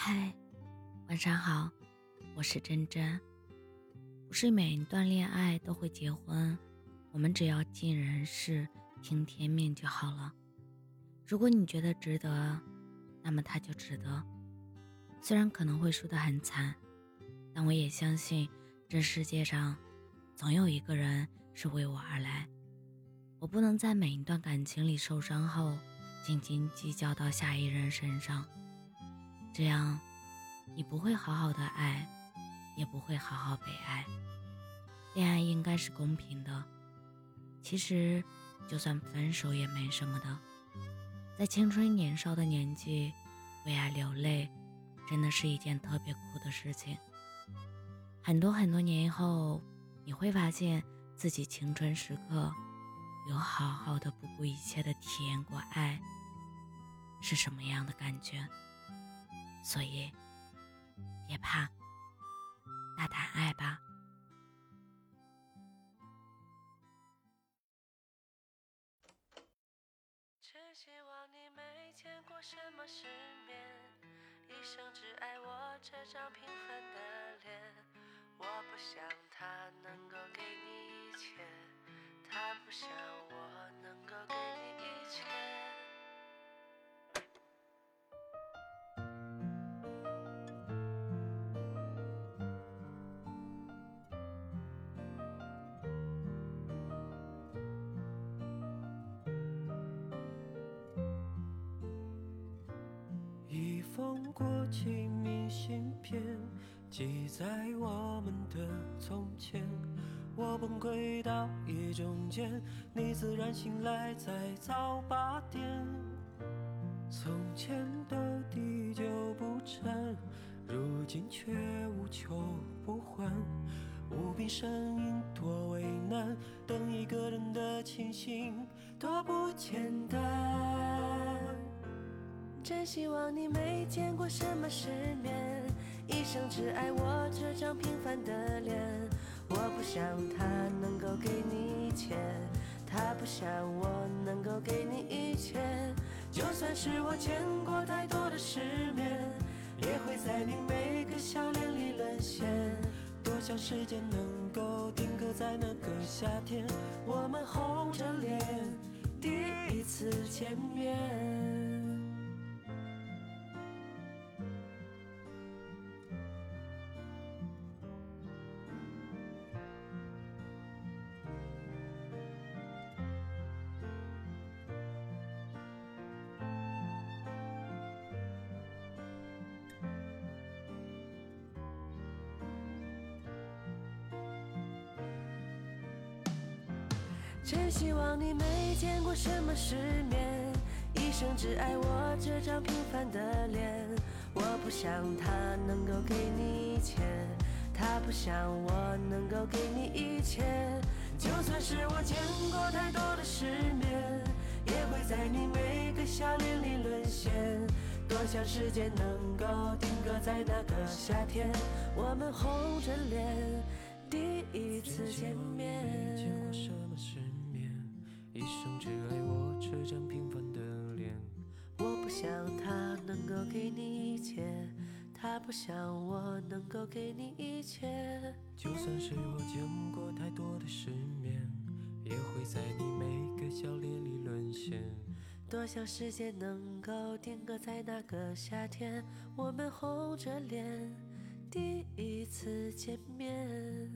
嗨，晚上好，我是真真。不是每一段恋爱都会结婚，我们只要尽人事，听天命就好了。如果你觉得值得，那么它就值得。虽然可能会输得很惨，但我也相信这世界上总有一个人是为我而来。我不能在每一段感情里受伤后，斤斤计较到下一任身上。这样，你不会好好的爱，也不会好好被爱。恋爱应该是公平的。其实，就算分手也没什么的。在青春年少的年纪，为爱流泪，真的是一件特别苦的事情。很多很多年以后，你会发现自己青春时刻，有好好的不顾一切的体验过爱，是什么样的感觉。所以，别怕，大胆爱吧。只希望你没见过什么世面，一生只爱我这张平凡的脸。我不想他能够给你一切，他不想我过期明信片，记载我们的从前。我崩溃到夜中间，你自然醒来在早八点。从前的地久不沉，如今却无求不还。无病呻吟多为难，等一个人的清醒多不简单。真希望你没见过什么世面，一生只爱我这张平凡的脸。我不想他能够给你一切，他不想我能够给你一切。就算是我见过太多的世面，也会在你每个笑脸里沦陷。多想时间能够定格在那个夏天，我们红着脸第一次见面。真希望你没见过什么世面，一生只爱我这张平凡的脸。我不想他能够给你一切，他不想我能够给你一切。就算是我见过太多的世面，也会在你每个笑脸里沦陷。多想时间能够定格在那个夏天，我们红着脸第一次见面。一生只爱我这张平凡的脸。我不想他能够给你一切，他不想我能够给你一切。就算是我见过太多的世面，也会在你每个笑脸里沦陷。多想时间能够定格在那个夏天，我们红着脸第一次见面。